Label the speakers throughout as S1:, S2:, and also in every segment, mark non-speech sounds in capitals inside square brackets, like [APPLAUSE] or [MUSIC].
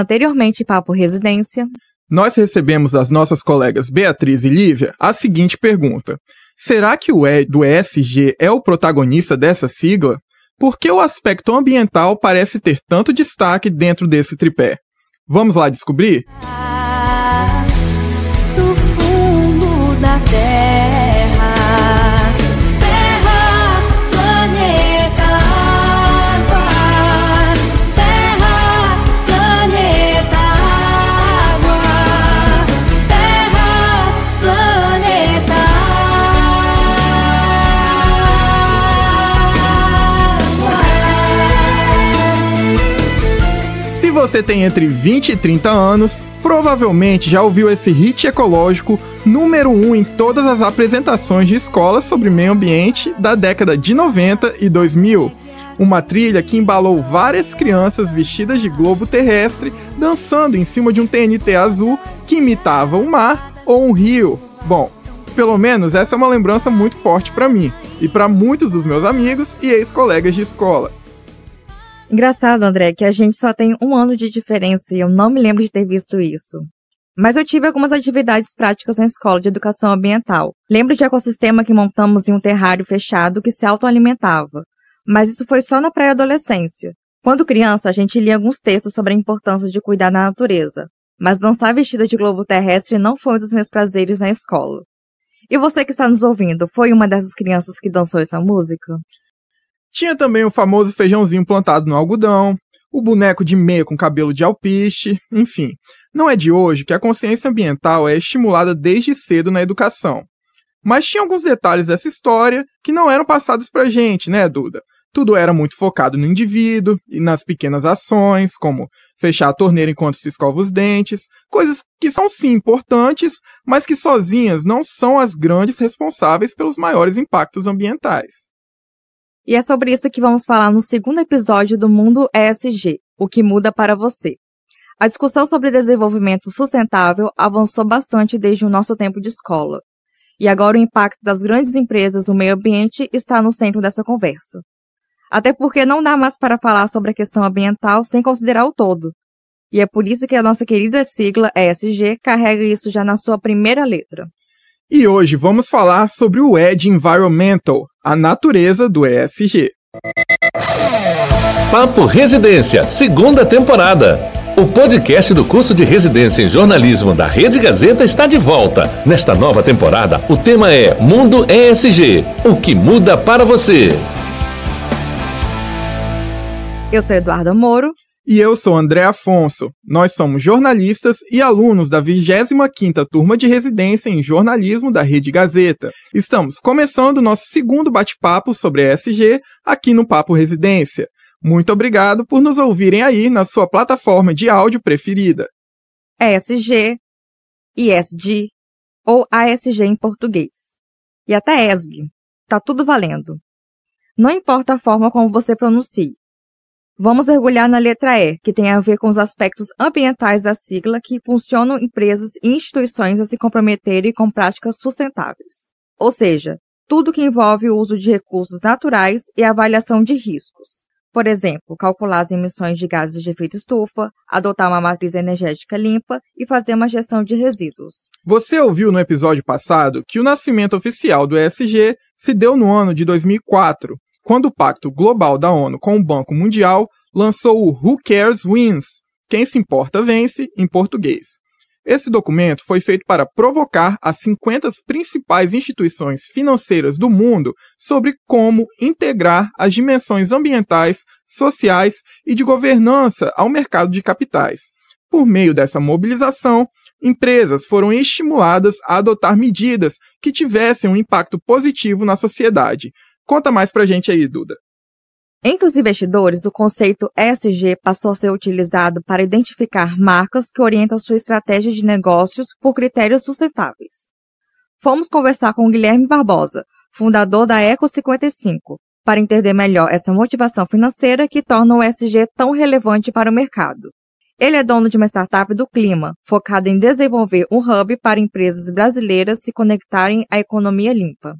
S1: Anteriormente, Papo Residência.
S2: Nós recebemos das nossas colegas Beatriz e Lívia a seguinte pergunta: Será que o E do ESG é o protagonista dessa sigla? Por que o aspecto ambiental parece ter tanto destaque dentro desse tripé? Vamos lá descobrir? Ah, você tem entre 20 e 30 anos, provavelmente já ouviu esse hit ecológico número 1 um em todas as apresentações de escola sobre meio ambiente da década de 90 e 2000. Uma trilha que embalou várias crianças vestidas de globo terrestre dançando em cima de um TNT azul que imitava um mar ou um rio. Bom, pelo menos essa é uma lembrança muito forte para mim e para muitos dos meus amigos e ex-colegas de escola.
S1: Engraçado, André, que a gente só tem um ano de diferença e eu não me lembro de ter visto isso. Mas eu tive algumas atividades práticas na escola de educação ambiental. Lembro de ecossistema que montamos em um terrário fechado que se autoalimentava. Mas isso foi só na pré-adolescência. Quando criança, a gente lia alguns textos sobre a importância de cuidar da natureza. Mas dançar vestida de globo terrestre não foi um dos meus prazeres na escola. E você que está nos ouvindo, foi uma dessas crianças que dançou essa música?
S2: Tinha também o famoso feijãozinho plantado no algodão, o boneco de meia com cabelo de alpiste, enfim. Não é de hoje que a consciência ambiental é estimulada desde cedo na educação. Mas tinha alguns detalhes dessa história que não eram passados pra gente, né, Duda? Tudo era muito focado no indivíduo e nas pequenas ações, como fechar a torneira enquanto se escova os dentes, coisas que são sim importantes, mas que sozinhas não são as grandes responsáveis pelos maiores impactos ambientais.
S1: E é sobre isso que vamos falar no segundo episódio do Mundo ESG, o que muda para você. A discussão sobre desenvolvimento sustentável avançou bastante desde o nosso tempo de escola. E agora o impacto das grandes empresas no meio ambiente está no centro dessa conversa. Até porque não dá mais para falar sobre a questão ambiental sem considerar o todo. E é por isso que a nossa querida sigla ESG carrega isso já na sua primeira letra.
S2: E hoje vamos falar sobre o ED Environmental, a natureza do ESG.
S3: Papo Residência, segunda temporada. O podcast do curso de residência em jornalismo da Rede Gazeta está de volta. Nesta nova temporada, o tema é Mundo ESG o que muda para você.
S1: Eu sou Eduardo Moro.
S2: E eu sou André Afonso. Nós somos jornalistas e alunos da 25ª Turma de Residência em Jornalismo da Rede Gazeta. Estamos começando nosso segundo bate-papo sobre ESG aqui no Papo Residência. Muito obrigado por nos ouvirem aí na sua plataforma de áudio preferida.
S1: ESG, ISG ou ASG em português. E até ESG. Tá tudo valendo. Não importa a forma como você pronuncie. Vamos mergulhar na letra E, que tem a ver com os aspectos ambientais da sigla que funcionam empresas e instituições a se comprometerem com práticas sustentáveis. Ou seja, tudo que envolve o uso de recursos naturais e avaliação de riscos. Por exemplo, calcular as emissões de gases de efeito estufa, adotar uma matriz energética limpa e fazer uma gestão de resíduos.
S2: Você ouviu no episódio passado que o nascimento oficial do ESG se deu no ano de 2004, quando o Pacto Global da ONU com o Banco Mundial lançou o Who Cares Wins Quem se importa vence, em português. Esse documento foi feito para provocar as 50 principais instituições financeiras do mundo sobre como integrar as dimensões ambientais, sociais e de governança ao mercado de capitais. Por meio dessa mobilização, empresas foram estimuladas a adotar medidas que tivessem um impacto positivo na sociedade, Conta mais pra gente aí, Duda.
S1: Entre os investidores, o conceito ESG passou a ser utilizado para identificar marcas que orientam sua estratégia de negócios por critérios sustentáveis. Fomos conversar com Guilherme Barbosa, fundador da Eco 55, para entender melhor essa motivação financeira que torna o ESG tão relevante para o mercado. Ele é dono de uma startup do clima, focada em desenvolver um hub para empresas brasileiras se conectarem à economia limpa.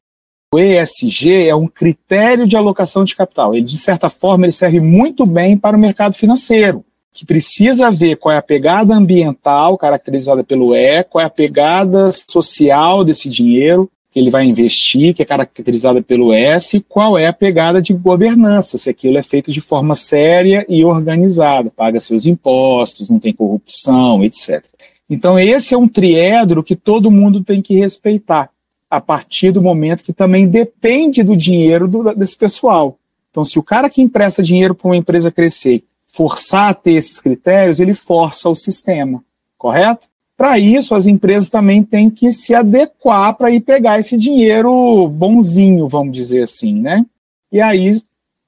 S4: O ESG é um critério de alocação de capital. Ele, de certa forma, ele serve muito bem para o mercado financeiro, que precisa ver qual é a pegada ambiental caracterizada pelo E, qual é a pegada social desse dinheiro que ele vai investir, que é caracterizada pelo S, e qual é a pegada de governança, se aquilo é feito de forma séria e organizada, paga seus impostos, não tem corrupção, etc. Então, esse é um triedro que todo mundo tem que respeitar, a partir do momento que também depende do dinheiro do, desse pessoal. Então, se o cara que empresta dinheiro para uma empresa crescer forçar a ter esses critérios, ele força o sistema, correto? Para isso, as empresas também têm que se adequar para ir pegar esse dinheiro bonzinho, vamos dizer assim, né? E aí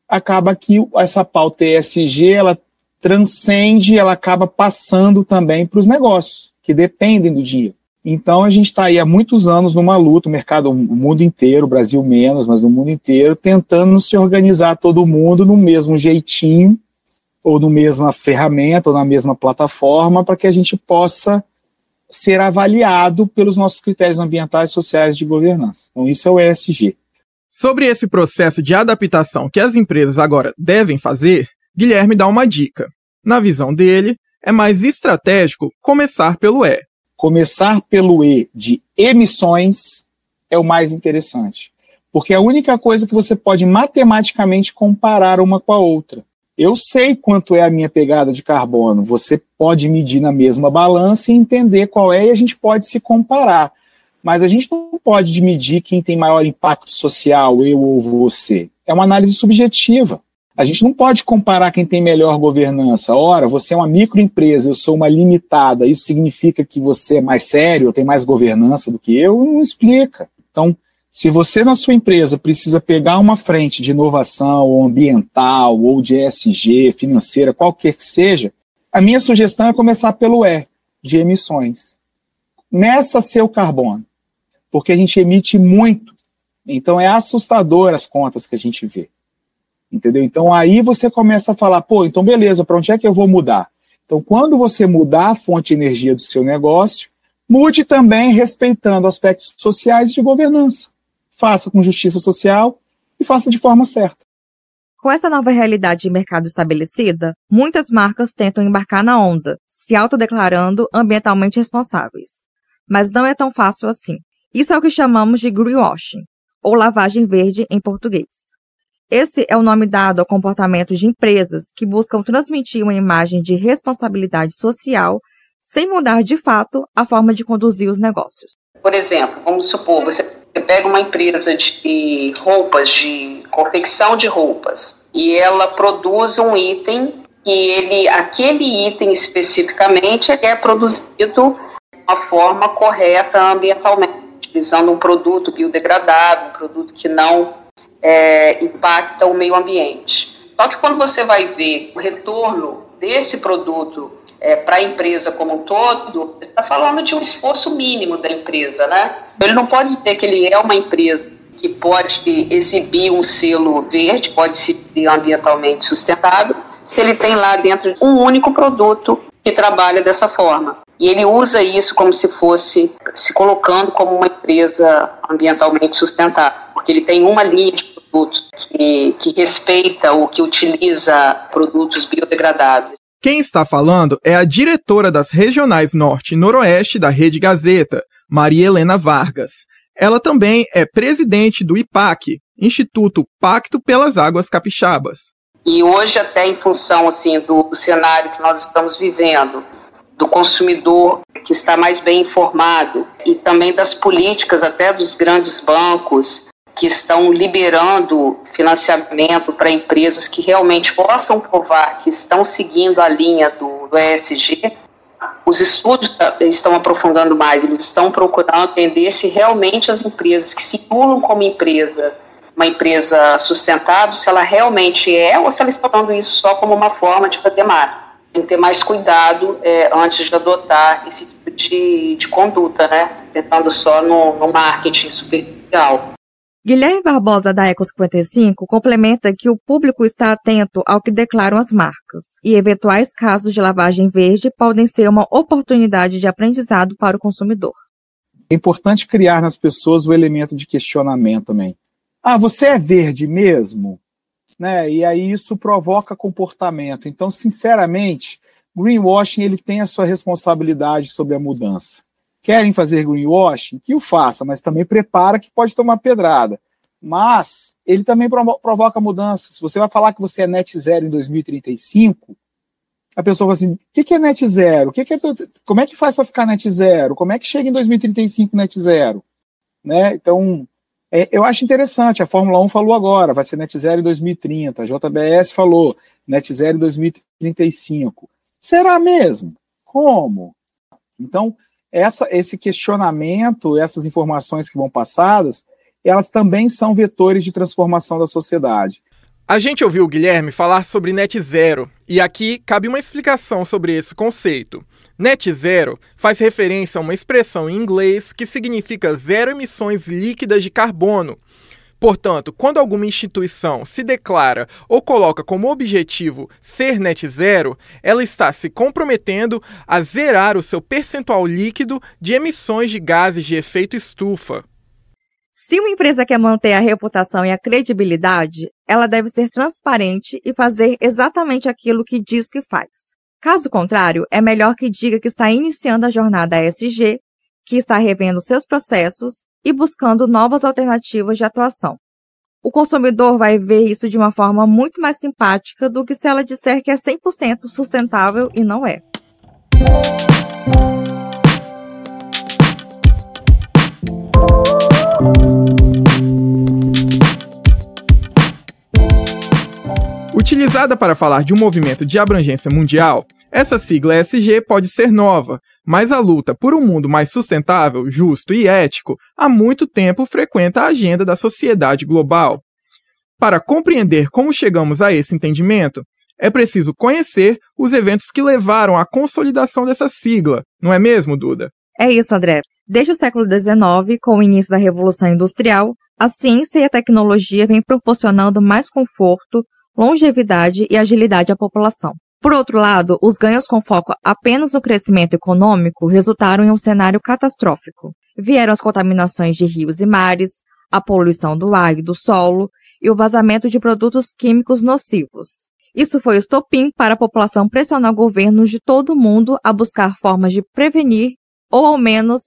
S4: acaba que essa pauta ESG, ela transcende, ela acaba passando também para os negócios, que dependem do dinheiro. Então a gente está aí há muitos anos numa luta, o mercado, o mundo inteiro, o Brasil menos, mas o mundo inteiro, tentando se organizar todo mundo no mesmo jeitinho, ou no mesma ferramenta, ou na mesma plataforma, para que a gente possa ser avaliado pelos nossos critérios ambientais sociais de governança. Então, isso é o ESG.
S2: Sobre esse processo de adaptação que as empresas agora devem fazer, Guilherme dá uma dica. Na visão dele, é mais estratégico começar pelo E.
S4: Começar pelo E de emissões é o mais interessante, porque é a única coisa que você pode matematicamente comparar uma com a outra. Eu sei quanto é a minha pegada de carbono. Você pode medir na mesma balança e entender qual é, e a gente pode se comparar. Mas a gente não pode medir quem tem maior impacto social, eu ou você. É uma análise subjetiva. A gente não pode comparar quem tem melhor governança. Ora, você é uma microempresa, eu sou uma limitada. Isso significa que você é mais sério, tem mais governança do que eu? Não explica. Então, se você na sua empresa precisa pegar uma frente de inovação ou ambiental ou de ESG, financeira, qualquer que seja, a minha sugestão é começar pelo E, de emissões. Meça seu carbono, porque a gente emite muito. Então é assustador as contas que a gente vê. Entendeu? Então aí você começa a falar, pô, então beleza, para onde é que eu vou mudar? Então quando você mudar a fonte de energia do seu negócio, mude também respeitando aspectos sociais e de governança faça com justiça social e faça de forma certa.
S1: Com essa nova realidade de mercado estabelecida, muitas marcas tentam embarcar na onda, se autodeclarando ambientalmente responsáveis. Mas não é tão fácil assim. Isso é o que chamamos de greenwashing, ou lavagem verde em português. Esse é o nome dado ao comportamento de empresas que buscam transmitir uma imagem de responsabilidade social sem mudar de fato a forma de conduzir os negócios.
S5: Por exemplo, vamos supor, você pega uma empresa de roupas, de confecção de roupas, e ela produz um item que ele, aquele item especificamente, é produzido de uma forma correta ambientalmente, utilizando um produto biodegradável, um produto que não é, impacta o meio ambiente. Só que quando você vai ver o retorno desse produto é, para a empresa como um todo, está falando de um esforço mínimo da empresa, né? Ele não pode dizer que ele é uma empresa que pode exibir um selo verde, pode ser ambientalmente sustentável, se ele tem lá dentro um único produto que trabalha dessa forma. E ele usa isso como se fosse se colocando como uma empresa ambientalmente sustentável, porque ele tem uma linha de produtos que, que respeita ou que utiliza produtos biodegradáveis.
S2: Quem está falando é a diretora das regionais Norte e Noroeste da Rede Gazeta, Maria Helena Vargas. Ela também é presidente do IPAC, Instituto Pacto pelas Águas Capixabas.
S5: E hoje, até em função assim do cenário que nós estamos vivendo, do consumidor que está mais bem informado e também das políticas até dos grandes bancos que estão liberando financiamento para empresas que realmente possam provar que estão seguindo a linha do, do ESG, os estudos estão aprofundando mais, eles estão procurando entender se realmente as empresas que se simulam como empresa, uma empresa sustentável, se ela realmente é ou se ela está falando isso só como uma forma de fazer mais. Tem que ter mais cuidado é, antes de adotar esse tipo de, de conduta, né? Tentando só no, no marketing superficial.
S1: Guilherme Barbosa, da Eco 55, complementa que o público está atento ao que declaram as marcas e eventuais casos de lavagem verde podem ser uma oportunidade de aprendizado para o consumidor.
S4: É importante criar nas pessoas o elemento de questionamento também. Ah, você é verde mesmo? Né? E aí isso provoca comportamento. Então, sinceramente, greenwashing ele tem a sua responsabilidade sobre a mudança. Querem fazer greenwashing? Que o faça, mas também prepara que pode tomar pedrada. Mas ele também provoca mudanças. Se você vai falar que você é net zero em 2035, a pessoa fala assim: o que, é net zero? O que, que é, como é que faz para ficar net zero? Como é que chega em 2035 net zero? Né? Então, é, eu acho interessante. A Fórmula 1 falou agora, vai ser net zero em 2030. A JBS falou net zero em 2035. Será mesmo? Como? Então, essa, esse questionamento, essas informações que vão passadas, elas também são vetores de transformação da sociedade.
S2: A gente ouviu o Guilherme falar sobre net zero, e aqui cabe uma explicação sobre esse conceito. Net zero faz referência a uma expressão em inglês que significa zero emissões líquidas de carbono. Portanto, quando alguma instituição se declara ou coloca como objetivo ser net zero, ela está se comprometendo a zerar o seu percentual líquido de emissões de gases de efeito estufa.
S1: Se uma empresa quer manter a reputação e a credibilidade, ela deve ser transparente e fazer exatamente aquilo que diz que faz. Caso contrário, é melhor que diga que está iniciando a jornada ESG, que está revendo seus processos e buscando novas alternativas de atuação. O consumidor vai ver isso de uma forma muito mais simpática do que se ela disser que é 100% sustentável e não é.
S2: Utilizada para falar de um movimento de abrangência mundial, essa sigla ESG pode ser nova, mas a luta por um mundo mais sustentável, justo e ético há muito tempo frequenta a agenda da sociedade global. Para compreender como chegamos a esse entendimento, é preciso conhecer os eventos que levaram à consolidação dessa sigla, não é mesmo, Duda?
S1: É isso, André. Desde o século XIX, com o início da Revolução Industrial, a ciência e a tecnologia vêm proporcionando mais conforto, longevidade e agilidade à população. Por outro lado, os ganhos com foco apenas no crescimento econômico resultaram em um cenário catastrófico. Vieram as contaminações de rios e mares, a poluição do ar e do solo e o vazamento de produtos químicos nocivos. Isso foi o estopim para a população pressionar governos de todo o mundo a buscar formas de prevenir ou, ao menos,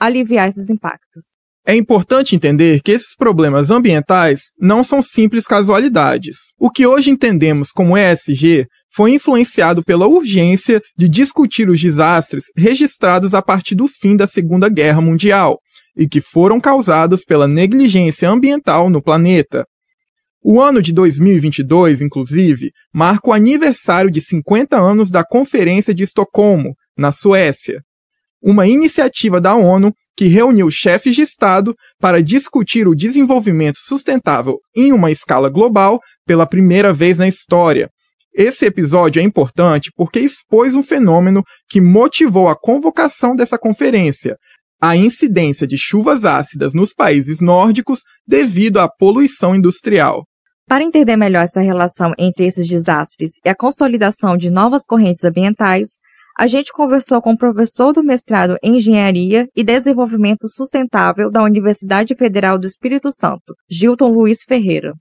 S1: aliviar esses impactos.
S2: É importante entender que esses problemas ambientais não são simples casualidades. O que hoje entendemos como ESG foi influenciado pela urgência de discutir os desastres registrados a partir do fim da Segunda Guerra Mundial e que foram causados pela negligência ambiental no planeta. O ano de 2022, inclusive, marca o aniversário de 50 anos da Conferência de Estocolmo, na Suécia, uma iniciativa da ONU que reuniu chefes de Estado para discutir o desenvolvimento sustentável em uma escala global pela primeira vez na história. Esse episódio é importante porque expôs um fenômeno que motivou a convocação dessa conferência, a incidência de chuvas ácidas nos países nórdicos devido à poluição industrial.
S1: Para entender melhor essa relação entre esses desastres e a consolidação de novas correntes ambientais, a gente conversou com o professor do mestrado em Engenharia e Desenvolvimento Sustentável da Universidade Federal do Espírito Santo, Gilton Luiz Ferreira.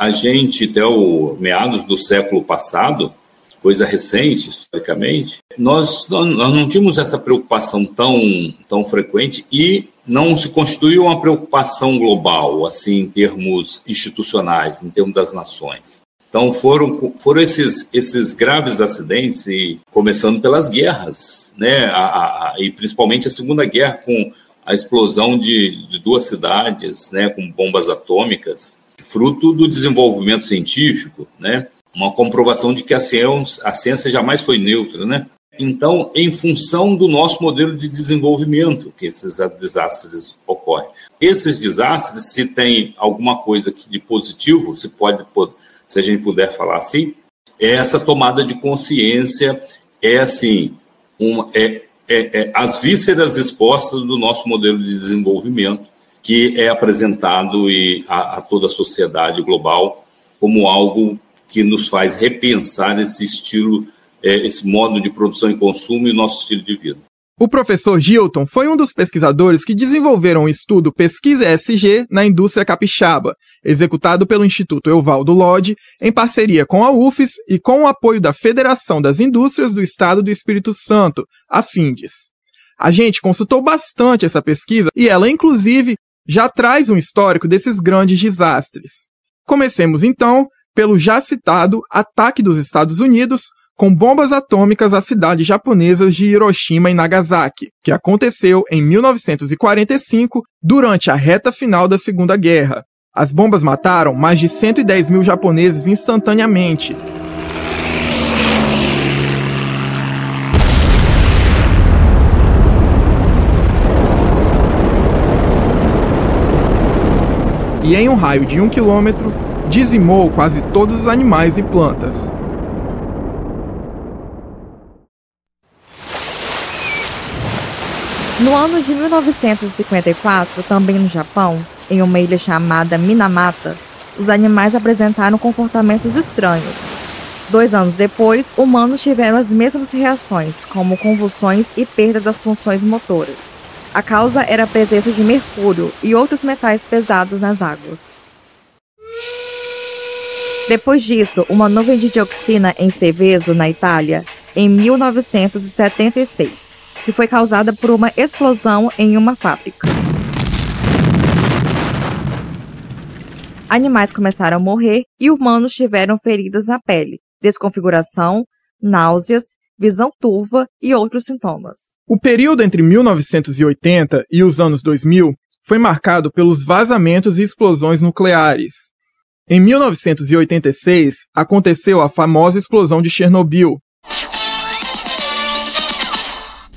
S6: A gente, até o meados do século passado, coisa recente, historicamente, nós, nós não tínhamos essa preocupação tão, tão frequente e não se constituiu uma preocupação global, assim, em termos institucionais, em termos das nações. Então foram, foram esses, esses graves acidentes, e começando pelas guerras, né? A, a, e principalmente a Segunda Guerra, com a explosão de, de duas cidades né? com bombas atômicas, fruto do desenvolvimento científico, né? uma comprovação de que a ciência, a ciência jamais foi neutra. Né? Então, em função do nosso modelo de desenvolvimento que esses desastres ocorrem. Esses desastres, se tem alguma coisa de positivo, se pode se a gente puder falar assim, é essa tomada de consciência é assim, uma, é, é, é as vísceras expostas do nosso modelo de desenvolvimento que é apresentado e a, a toda a sociedade global como algo que nos faz repensar esse estilo, é, esse modo de produção e consumo e nosso estilo de vida.
S2: O professor Gilton foi um dos pesquisadores que desenvolveram o estudo Pesquisa ESG na indústria capixaba, executado pelo Instituto Euvaldo Lodge, em parceria com a UFES e com o apoio da Federação das Indústrias do Estado do Espírito Santo, a FINDES. A gente consultou bastante essa pesquisa e ela, inclusive, já traz um histórico desses grandes desastres. Comecemos então pelo já citado ataque dos Estados Unidos com bombas atômicas às cidades japonesas de Hiroshima e Nagasaki, que aconteceu em 1945, durante a reta final da Segunda Guerra. As bombas mataram mais de 110 mil japoneses instantaneamente. E em um raio de um quilômetro, dizimou quase todos os animais e plantas.
S1: No ano de 1954, também no Japão, em uma ilha chamada Minamata, os animais apresentaram comportamentos estranhos. Dois anos depois, humanos tiveram as mesmas reações, como convulsões e perda das funções motoras. A causa era a presença de mercúrio e outros metais pesados nas águas. Depois disso, uma nuvem de dioxina em Seveso, na Itália, em 1976 que foi causada por uma explosão em uma fábrica. Animais começaram a morrer e humanos tiveram feridas na pele, desconfiguração, náuseas, visão turva e outros sintomas.
S2: O período entre 1980 e os anos 2000 foi marcado pelos vazamentos e explosões nucleares. Em 1986, aconteceu a famosa explosão de Chernobyl,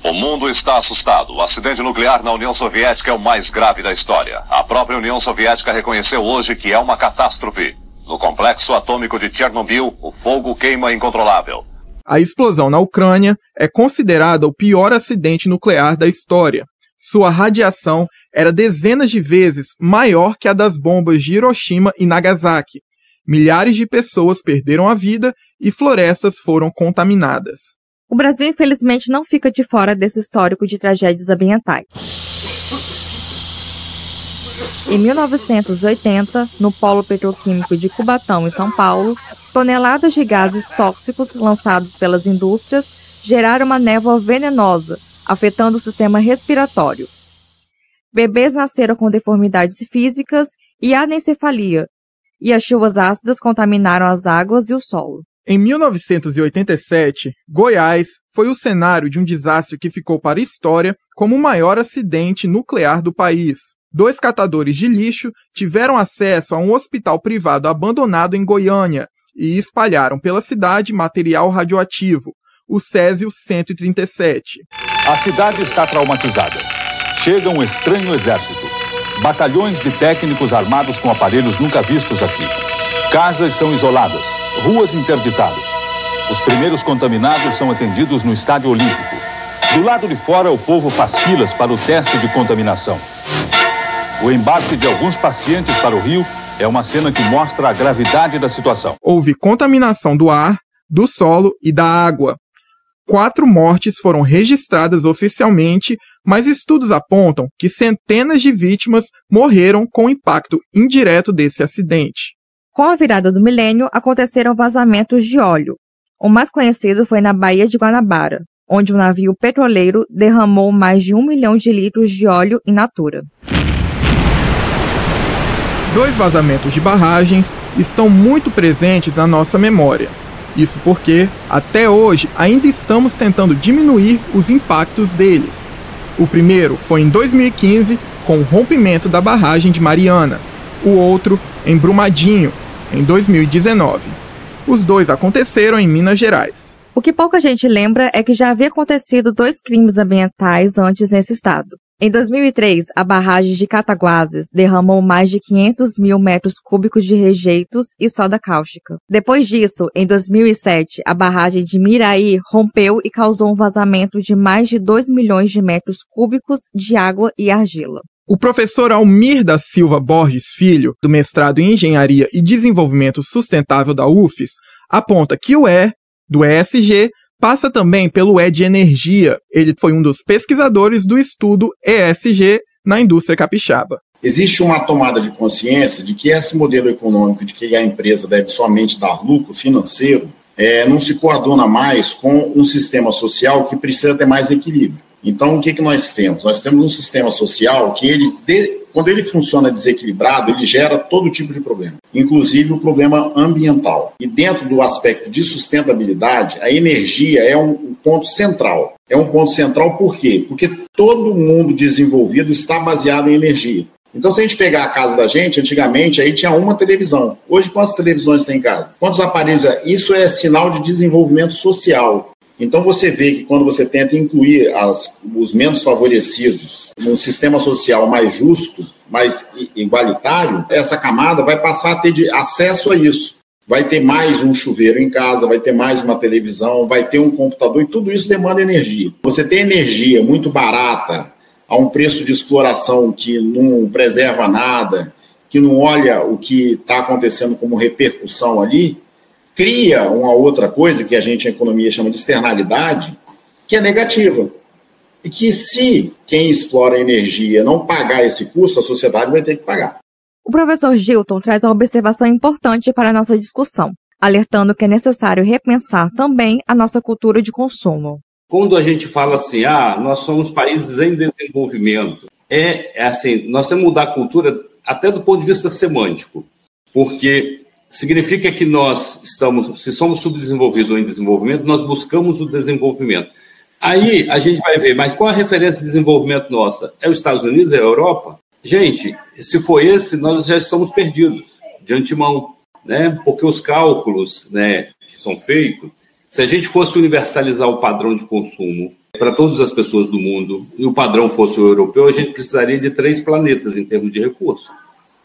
S7: o mundo está assustado. O acidente nuclear na União Soviética é o mais grave da história. A própria União Soviética reconheceu hoje que é uma catástrofe. No complexo atômico de Chernobyl, o fogo queima incontrolável.
S2: A explosão na Ucrânia é considerada o pior acidente nuclear da história. Sua radiação era dezenas de vezes maior que a das bombas de Hiroshima e Nagasaki. Milhares de pessoas perderam a vida e florestas foram contaminadas.
S1: O Brasil, infelizmente, não fica de fora desse histórico de tragédias ambientais. Em 1980, no polo petroquímico de Cubatão, em São Paulo, toneladas de gases tóxicos lançados pelas indústrias geraram uma névoa venenosa, afetando o sistema respiratório. Bebês nasceram com deformidades físicas e anencefalia, e as chuvas ácidas contaminaram as águas e o solo.
S2: Em 1987, Goiás foi o cenário de um desastre que ficou para a história como o maior acidente nuclear do país. Dois catadores de lixo tiveram acesso a um hospital privado abandonado em Goiânia e espalharam pela cidade material radioativo, o Césio 137.
S8: A cidade está traumatizada. Chega um estranho exército. Batalhões de técnicos armados com aparelhos nunca vistos aqui. Casas são isoladas, ruas interditadas. Os primeiros contaminados são atendidos no Estádio Olímpico. Do lado de fora, o povo faz filas para o teste de contaminação. O embarque de alguns pacientes para o rio é uma cena que mostra a gravidade da situação.
S2: Houve contaminação do ar, do solo e da água. Quatro mortes foram registradas oficialmente, mas estudos apontam que centenas de vítimas morreram com o impacto indireto desse acidente.
S1: Com a virada do milênio, aconteceram vazamentos de óleo. O mais conhecido foi na Baía de Guanabara, onde um navio petroleiro derramou mais de um milhão de litros de óleo in natura.
S2: Dois vazamentos de barragens estão muito presentes na nossa memória. Isso porque, até hoje, ainda estamos tentando diminuir os impactos deles. O primeiro foi em 2015, com o rompimento da barragem de Mariana. O outro, em Brumadinho, em 2019. Os dois aconteceram em Minas Gerais.
S1: O que pouca gente lembra é que já havia acontecido dois crimes ambientais antes nesse estado. Em 2003, a barragem de Cataguases derramou mais de 500 mil metros cúbicos de rejeitos e soda cáustica. Depois disso, em 2007, a barragem de Miraí rompeu e causou um vazamento de mais de 2 milhões de metros cúbicos de água e argila.
S2: O professor Almir da Silva Borges Filho, do mestrado em Engenharia e Desenvolvimento Sustentável da UFES, aponta que o E do ESG passa também pelo E de energia. Ele foi um dos pesquisadores do estudo ESG na indústria capixaba.
S9: Existe uma tomada de consciência de que esse modelo econômico de que a empresa deve somente dar lucro financeiro é, não se coaduna mais com um sistema social que precisa ter mais equilíbrio. Então, o que, que nós temos? Nós temos um sistema social que, ele, quando ele funciona desequilibrado, ele gera todo tipo de problema, inclusive o problema ambiental. E dentro do aspecto de sustentabilidade, a energia é um ponto central. É um ponto central por quê? Porque todo mundo desenvolvido está baseado em energia. Então, se a gente pegar a casa da gente, antigamente aí tinha uma televisão. Hoje, quantas televisões tem em casa? Quantos aparelhos? Isso é sinal de desenvolvimento social. Então você vê que quando você tenta incluir as, os menos favorecidos num sistema social mais justo, mais igualitário, essa camada vai passar a ter acesso a isso. Vai ter mais um chuveiro em casa, vai ter mais uma televisão, vai ter um computador e tudo isso demanda energia. Você tem energia muito barata, a um preço de exploração que não preserva nada, que não olha o que está acontecendo como repercussão ali, cria uma outra coisa que a gente, a economia, chama de externalidade, que é negativa. E que se quem explora a energia não pagar esse custo, a sociedade vai ter que pagar.
S1: O professor Gilton traz uma observação importante para a nossa discussão, alertando que é necessário repensar também a nossa cultura de consumo.
S6: Quando a gente fala assim, ah, nós somos países em desenvolvimento, é, é assim, nós temos que mudar a cultura até do ponto de vista semântico, porque significa que nós estamos, se somos subdesenvolvidos ou em desenvolvimento, nós buscamos o desenvolvimento. Aí a gente vai ver, mas qual a referência de desenvolvimento nossa? É os Estados Unidos, é a Europa? Gente, se for esse, nós já estamos perdidos de antemão, né? Porque os cálculos, né, que são feitos, se a gente fosse universalizar o padrão de consumo para todas as pessoas do mundo e o padrão fosse o europeu, a gente precisaria de três planetas em termos de recursos.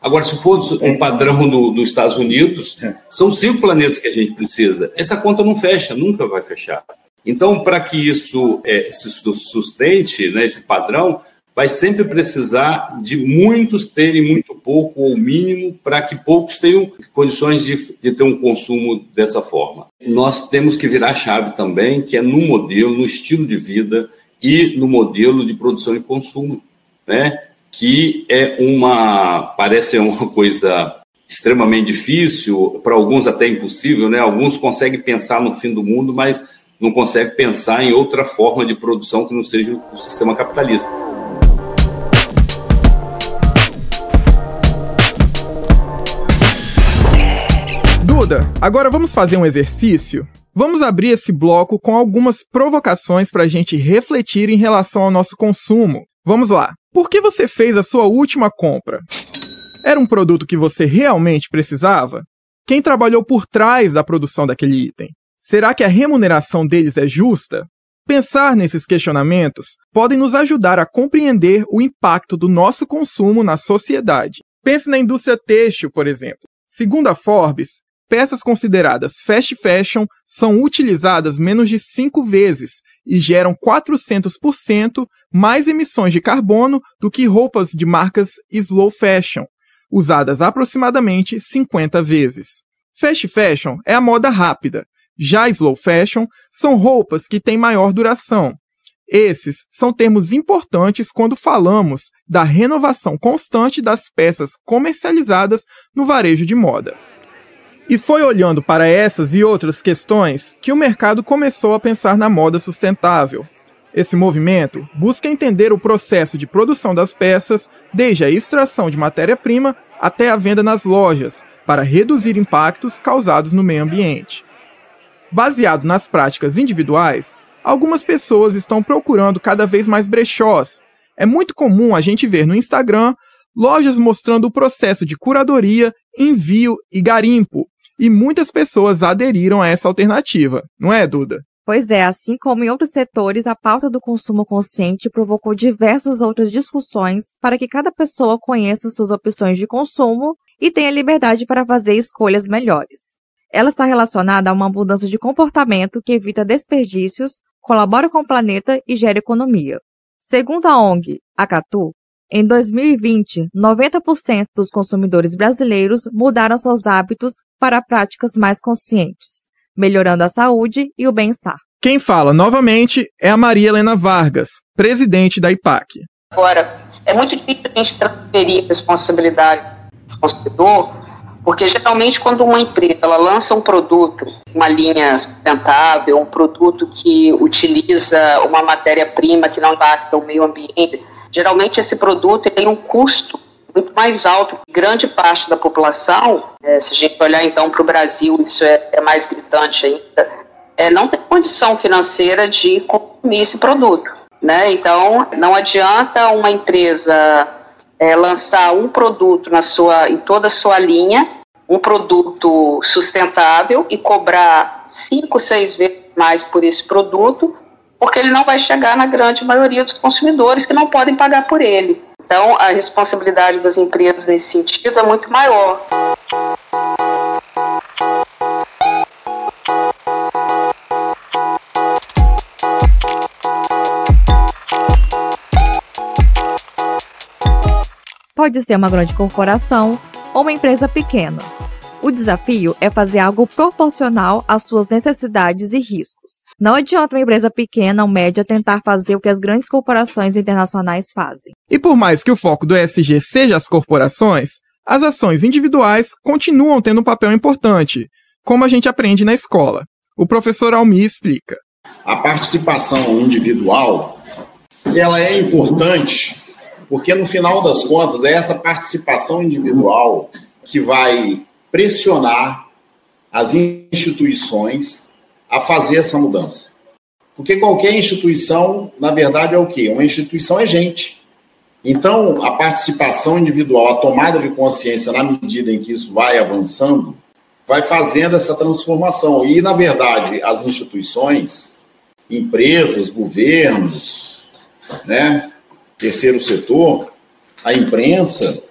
S6: Agora, se fosse um padrão do, dos Estados Unidos, é. são cinco planetas que a gente precisa. Essa conta não fecha, nunca vai fechar. Então, para que isso é, se sustente, né, esse padrão, vai sempre precisar de muitos terem muito pouco ou mínimo para que poucos tenham condições de, de, ter um consumo dessa forma. Nós temos que virar chave também, que é no modelo, no estilo de vida e no modelo de produção e consumo, né? Que é uma, parece uma [LAUGHS] coisa extremamente difícil, para alguns até impossível, né? Alguns conseguem pensar no fim do mundo, mas não conseguem pensar em outra forma de produção que não seja o sistema capitalista.
S2: Duda, agora vamos fazer um exercício? Vamos abrir esse bloco com algumas provocações para a gente refletir em relação ao nosso consumo. Vamos lá. Por que você fez a sua última compra? Era um produto que você realmente precisava? Quem trabalhou por trás da produção daquele item? Será que a remuneração deles é justa? Pensar nesses questionamentos podem nos ajudar a compreender o impacto do nosso consumo na sociedade. Pense na indústria têxtil, por exemplo. Segundo a Forbes, peças consideradas fast fashion são utilizadas menos de 5 vezes e geram 400% mais emissões de carbono do que roupas de marcas slow fashion, usadas aproximadamente 50 vezes. Fast fashion é a moda rápida, já slow fashion são roupas que têm maior duração. Esses são termos importantes quando falamos da renovação constante das peças comercializadas no varejo de moda. E foi olhando para essas e outras questões que o mercado começou a pensar na moda sustentável. Esse movimento busca entender o processo de produção das peças, desde a extração de matéria-prima até a venda nas lojas, para reduzir impactos causados no meio ambiente. Baseado nas práticas individuais, algumas pessoas estão procurando cada vez mais brechós. É muito comum a gente ver no Instagram lojas mostrando o processo de curadoria, envio e garimpo, e muitas pessoas aderiram a essa alternativa, não é, Duda?
S1: Pois é, assim como em outros setores, a pauta do consumo consciente provocou diversas outras discussões para que cada pessoa conheça suas opções de consumo e tenha liberdade para fazer escolhas melhores. Ela está relacionada a uma mudança de comportamento que evita desperdícios, colabora com o planeta e gera economia. Segundo a ONG Acatu, em 2020, 90% dos consumidores brasileiros mudaram seus hábitos para práticas mais conscientes, melhorando a saúde e o bem-estar.
S2: Quem fala novamente é a Maria Helena Vargas, presidente da IPAC.
S5: Agora, é muito difícil a gente transferir a responsabilidade do consumidor, porque geralmente quando uma empresa ela lança um produto, uma linha sustentável, um produto que utiliza uma matéria-prima que não impacta o meio ambiente, geralmente esse produto tem um custo muito mais alto que grande parte da população. É, se a gente olhar então para o Brasil, isso é, é mais gritante ainda é, não tem condição financeira de consumir esse produto. Né? Então, não adianta uma empresa é, lançar um produto na sua, em toda a sua linha, um produto sustentável e cobrar cinco, seis vezes mais por esse produto, porque ele não vai chegar na grande maioria dos consumidores que não podem pagar por ele. Então, a responsabilidade das empresas nesse sentido é muito maior.
S1: Pode ser uma grande corporação ou uma empresa pequena. O desafio é fazer algo proporcional às suas necessidades e riscos. Não adianta uma empresa pequena ou média tentar fazer o que as grandes corporações internacionais fazem.
S2: E por mais que o foco do ESG seja as corporações, as ações individuais continuam tendo um papel importante, como a gente aprende na escola. O professor Almi explica.
S9: A participação individual, ela é importante porque no final das contas é essa participação individual que vai pressionar as instituições a fazer essa mudança. Porque qualquer instituição, na verdade, é o quê? Uma instituição é gente. Então, a participação individual, a tomada de consciência, na medida em que isso vai avançando, vai fazendo essa transformação. E, na verdade, as instituições, empresas, governos, né, terceiro setor, a imprensa,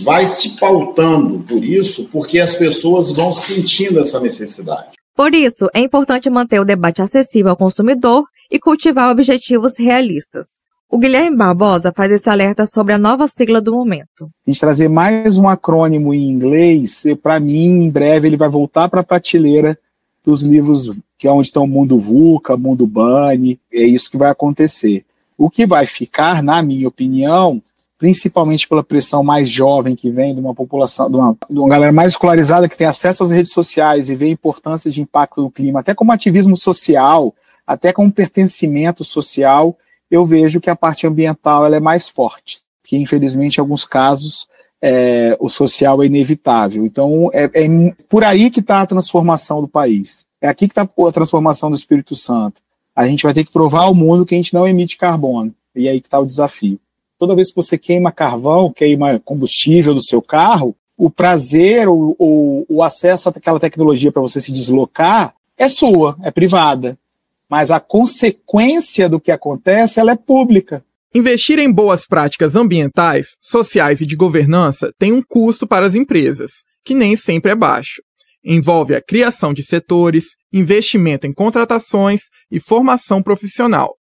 S9: vai se pautando por isso, porque as pessoas vão sentindo essa necessidade.
S1: Por isso, é importante manter o debate acessível ao consumidor e cultivar objetivos realistas. O Guilherme Barbosa faz esse alerta sobre a nova sigla do momento.
S4: A gente trazer mais um acrônimo em inglês, para mim, em breve, ele vai voltar para a prateleira dos livros que é onde estão o mundo VUCA, mundo BANI, é isso que vai acontecer. O que vai ficar, na minha opinião, principalmente pela pressão mais jovem que vem de uma população, de uma, de uma galera mais escolarizada que tem acesso às redes sociais e vê a importância de impacto no clima, até como ativismo social, até como pertencimento social, eu vejo que a parte ambiental ela é mais forte, que infelizmente em alguns casos é, o social é inevitável. Então é, é por aí que está a transformação do país. É aqui que está a transformação do Espírito Santo a gente vai ter que provar ao mundo que a gente não emite carbono. E aí que está o desafio. Toda vez que você queima carvão, queima combustível do seu carro, o prazer ou, ou o acesso àquela tecnologia para você se deslocar é sua, é privada. Mas a consequência do que acontece, ela é pública.
S2: Investir em boas práticas ambientais, sociais e de governança tem um custo para as empresas, que nem sempre é baixo. Envolve a criação de setores, investimento em contratações e formação profissional.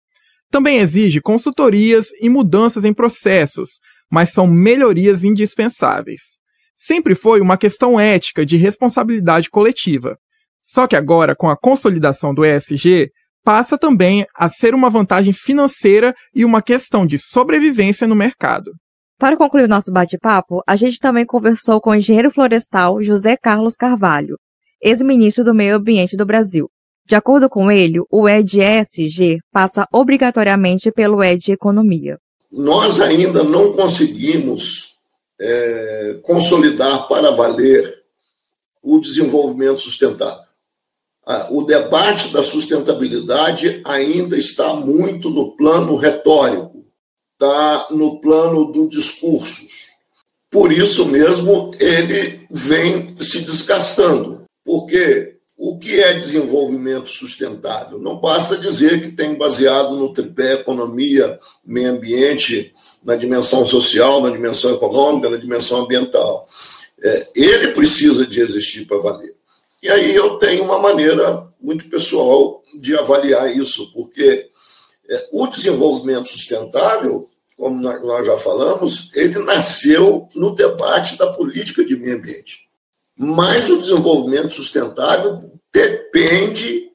S2: Também exige consultorias e mudanças em processos, mas são melhorias indispensáveis. Sempre foi uma questão ética de responsabilidade coletiva. Só que agora, com a consolidação do ESG, passa também a ser uma vantagem financeira e uma questão de sobrevivência no mercado.
S1: Para concluir o nosso bate-papo, a gente também conversou com o engenheiro florestal José Carlos Carvalho, ex-ministro do Meio Ambiente do Brasil. De acordo com ele, o ED-ESG passa obrigatoriamente pelo ED-Economia.
S10: Nós ainda não conseguimos é, consolidar para valer o desenvolvimento sustentável. O debate da sustentabilidade ainda está muito no plano retórico está no plano do discurso. Por isso mesmo ele vem se desgastando, porque o que é desenvolvimento sustentável? Não basta dizer que tem baseado no tripé economia, meio ambiente, na dimensão social, na dimensão econômica, na dimensão ambiental. É, ele precisa de existir para valer. E aí eu tenho uma maneira muito pessoal de avaliar isso, porque é, o desenvolvimento sustentável, como nós já falamos, ele nasceu no debate da política de meio ambiente. Mas o desenvolvimento sustentável depende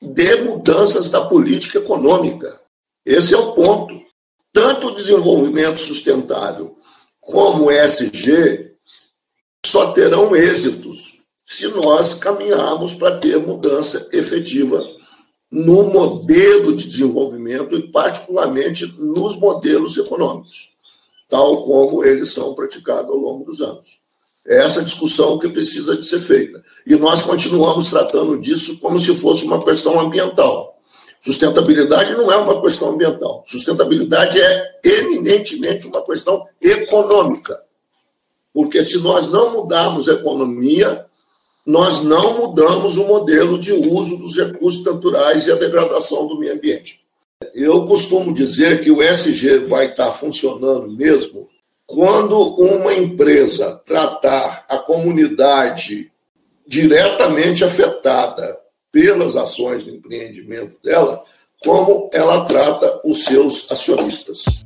S10: de mudanças da política econômica. Esse é o ponto. Tanto o desenvolvimento sustentável como o ESG só terão êxitos se nós caminharmos para ter mudança efetiva no modelo de desenvolvimento e, particularmente, nos modelos econômicos, tal como eles são praticados ao longo dos anos. É essa discussão que precisa de ser feita. E nós continuamos tratando disso como se fosse uma questão ambiental. Sustentabilidade não é uma questão ambiental. Sustentabilidade é eminentemente uma questão econômica. Porque se nós não mudarmos a economia, nós não mudamos o modelo de uso dos recursos naturais e a degradação do meio ambiente. Eu costumo dizer que o SG vai estar funcionando mesmo quando uma empresa tratar a comunidade diretamente afetada pelas ações do empreendimento dela, como ela trata os seus acionistas.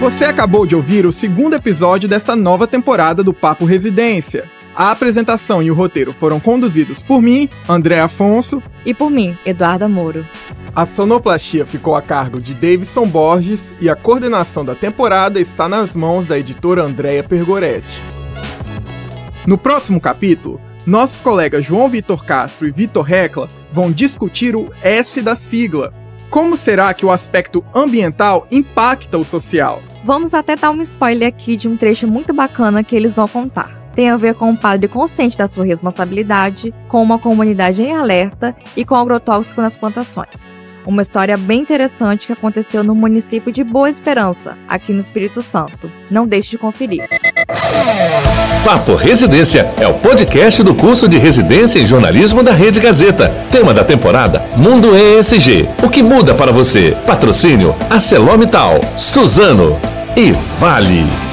S2: Você acabou de ouvir o segundo episódio dessa nova temporada do Papo Residência. A apresentação e o roteiro foram conduzidos por mim, André Afonso,
S1: e por mim, Eduarda Moro.
S2: A sonoplastia ficou a cargo de Davidson Borges e a coordenação da temporada está nas mãos da editora Andréa Pergoretti. No próximo capítulo, nossos colegas João Vitor Castro e Vitor Recla vão discutir o S da sigla. Como será que o aspecto ambiental impacta o social?
S1: Vamos até dar um spoiler aqui de um trecho muito bacana que eles vão contar tem a ver com um padre consciente da sua responsabilidade, com uma comunidade em alerta e com agrotóxico nas plantações. Uma história bem interessante que aconteceu no município de Boa Esperança, aqui no Espírito Santo. Não deixe de conferir.
S3: Papo Residência é o podcast do curso de residência em jornalismo da Rede Gazeta. Tema da temporada: Mundo ESG. O que muda para você? Patrocínio: ArcelorMittal, Suzano e Vale.